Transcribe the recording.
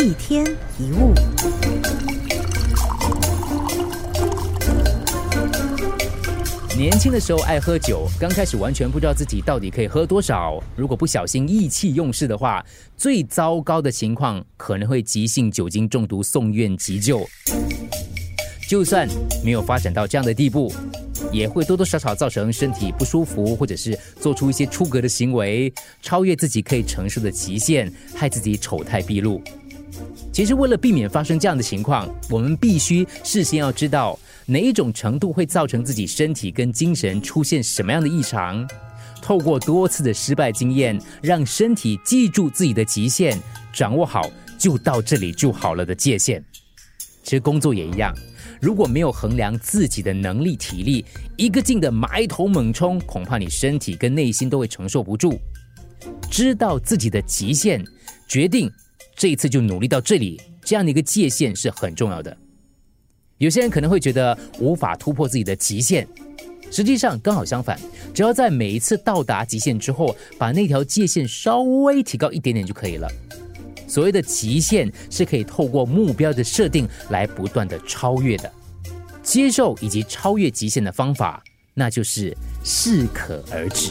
一天一物。年轻的时候爱喝酒，刚开始完全不知道自己到底可以喝多少。如果不小心意气用事的话，最糟糕的情况可能会急性酒精中毒送院急救。就算没有发展到这样的地步，也会多多少少造成身体不舒服，或者是做出一些出格的行为，超越自己可以承受的极限，害自己丑态毕露。其实，为了避免发生这样的情况，我们必须事先要知道哪一种程度会造成自己身体跟精神出现什么样的异常。透过多次的失败经验，让身体记住自己的极限，掌握好就到这里就好了的界限。其实工作也一样，如果没有衡量自己的能力、体力，一个劲的埋头猛冲，恐怕你身体跟内心都会承受不住。知道自己的极限，决定。这一次就努力到这里，这样的一个界限是很重要的。有些人可能会觉得无法突破自己的极限，实际上刚好相反，只要在每一次到达极限之后，把那条界限稍微提高一点点就可以了。所谓的极限是可以透过目标的设定来不断的超越的。接受以及超越极限的方法，那就是适可而止。